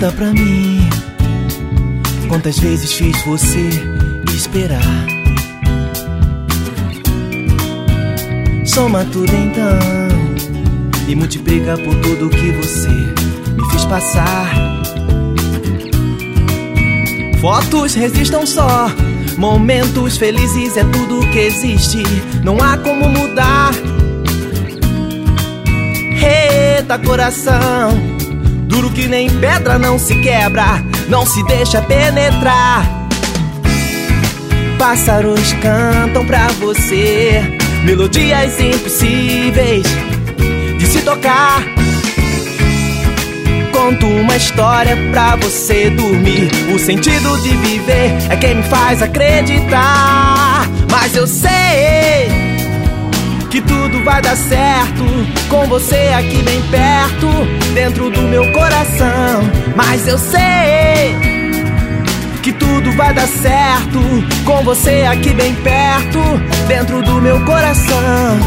Conta pra mim quantas vezes fiz você esperar. Soma tudo então e multiplica por tudo que você me fez passar. Fotos resistam só, momentos felizes é tudo que existe, não há como mudar. Eita coração, duro que nem pedra não se quebra, não se deixa penetrar. Pássaros cantam pra você, melodias impossíveis de se tocar. Conto uma história pra você dormir. O sentido de viver é quem me faz acreditar. Mas eu sei que tudo vai dar certo com você aqui bem perto, dentro do meu coração. Mas eu sei que tudo vai dar certo com você aqui bem perto, dentro do meu coração.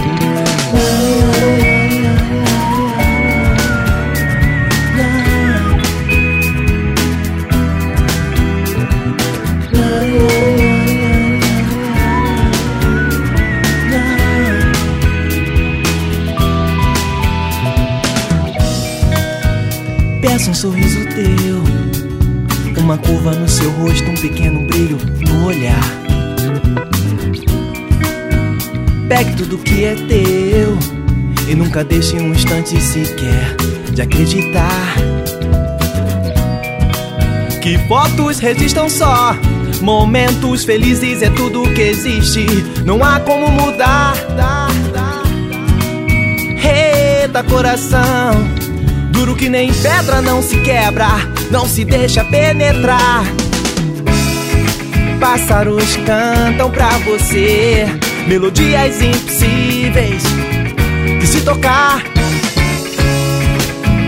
Peço um sorriso teu, uma curva no seu rosto, um pequeno brilho no olhar. Pegue tudo que é teu e nunca deixe um instante sequer de acreditar. Que fotos resistam só, momentos felizes é tudo que existe, não há como mudar. Eita coração, duro que nem pedra não se quebra, não se deixa penetrar. Pássaros cantam pra você, melodias impossíveis de se tocar.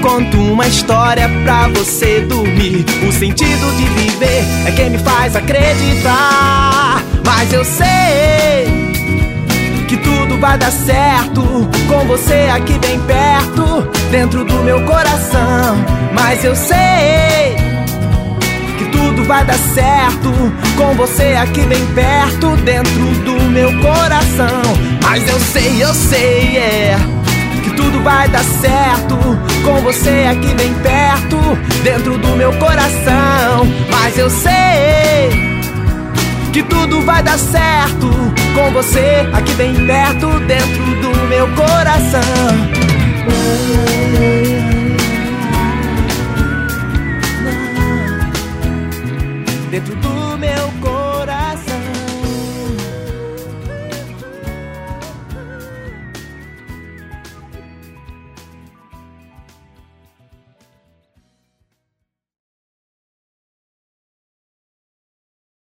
Conto uma história pra você dormir. O sentido de viver é quem me faz acreditar. Mas eu sei vai dar certo com você aqui bem perto, dentro do meu coração. Mas eu sei que tudo vai dar certo com você aqui bem perto, dentro do meu coração. Mas eu sei, eu sei, é que tudo vai dar certo com você aqui bem perto, dentro do meu coração. Mas eu sei que tudo vai dar certo com você aqui bem perto, dentro do meu coração.